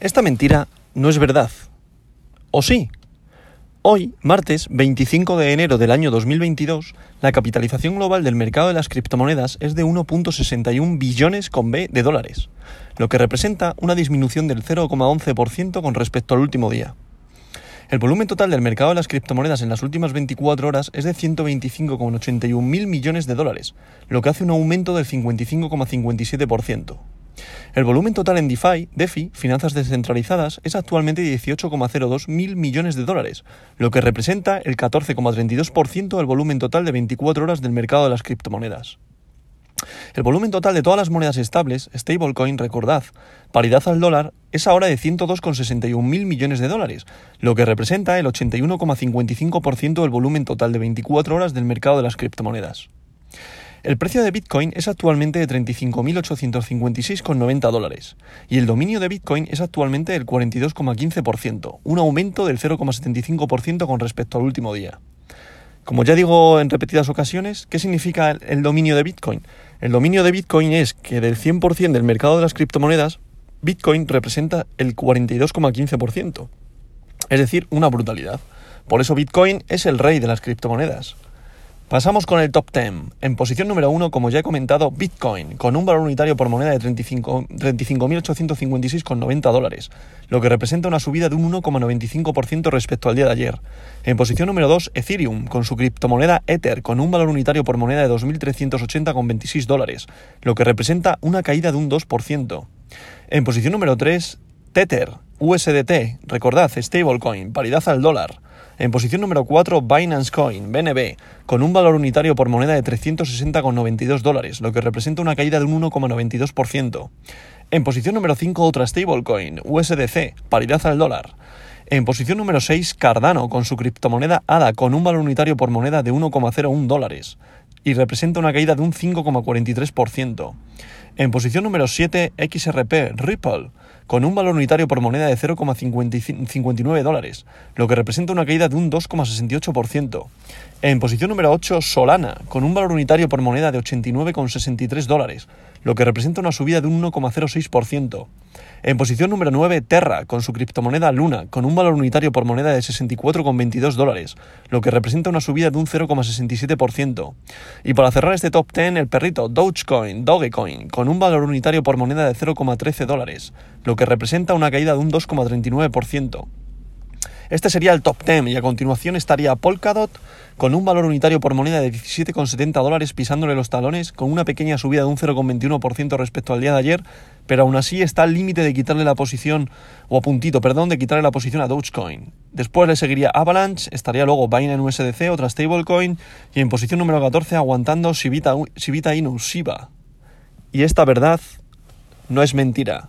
Esta mentira no es verdad. ¿O sí? Hoy, martes 25 de enero del año 2022, la capitalización global del mercado de las criptomonedas es de 1.61 billones con B de dólares, lo que representa una disminución del 0,11% con respecto al último día. El volumen total del mercado de las criptomonedas en las últimas 24 horas es de 125,81 mil millones de dólares, lo que hace un aumento del 55,57%. El volumen total en DeFi, DeFi, finanzas descentralizadas, es actualmente de 18,02 mil millones de dólares, lo que representa el 14,32% del volumen total de 24 horas del mercado de las criptomonedas. El volumen total de todas las monedas estables, stablecoin, recordad, paridad al dólar, es ahora de 102,61 mil millones de dólares, lo que representa el 81,55% del volumen total de 24 horas del mercado de las criptomonedas. El precio de Bitcoin es actualmente de 35.856,90 dólares y el dominio de Bitcoin es actualmente del 42,15%, un aumento del 0,75% con respecto al último día. Como ya digo en repetidas ocasiones, ¿qué significa el dominio de Bitcoin? El dominio de Bitcoin es que del 100% del mercado de las criptomonedas, Bitcoin representa el 42,15%. Es decir, una brutalidad. Por eso Bitcoin es el rey de las criptomonedas. Pasamos con el top 10. En posición número 1, como ya he comentado, Bitcoin, con un valor unitario por moneda de 35.856,90 dólares, lo que representa una subida de un 1,95% respecto al día de ayer. En posición número 2, Ethereum, con su criptomoneda Ether, con un valor unitario por moneda de 2.380,26 dólares, lo que representa una caída de un 2%. En posición número 3, Tether, USDT, recordad, stablecoin, paridad al dólar. En posición número 4, Binance Coin, BNB, con un valor unitario por moneda de 360,92 dólares, lo que representa una caída de un 1,92%. En posición número 5, otra stablecoin, USDC, paridad al dólar. En posición número 6, Cardano, con su criptomoneda ADA, con un valor unitario por moneda de 1,01 dólares, y representa una caída de un 5,43%. En posición número 7, XRP, Ripple, con un valor unitario por moneda de 0,59 dólares, lo que representa una caída de un 2,68%. En posición número 8, Solana, con un valor unitario por moneda de 89,63 dólares, lo que representa una subida de un 1,06%. En posición número 9, Terra, con su criptomoneda Luna, con un valor unitario por moneda de 64,22 dólares, lo que representa una subida de un 0,67%. Y para cerrar este top 10, el perrito Dogecoin, Dogecoin, con un valor unitario por moneda de 0,13 dólares, lo que representa una caída de un 2,39%. Este sería el top 10 y a continuación estaría Polkadot con un valor unitario por moneda de 17,70 dólares pisándole los talones con una pequeña subida de un 0,21% respecto al día de ayer, pero aún así está al límite de quitarle la posición, o a puntito, perdón, de quitarle la posición a Dogecoin. Después le seguiría Avalanche, estaría luego Binance USDC, otra stablecoin, y en posición número 14 aguantando Shibita, Shibita Inu, Shiba. Y esta verdad no es mentira.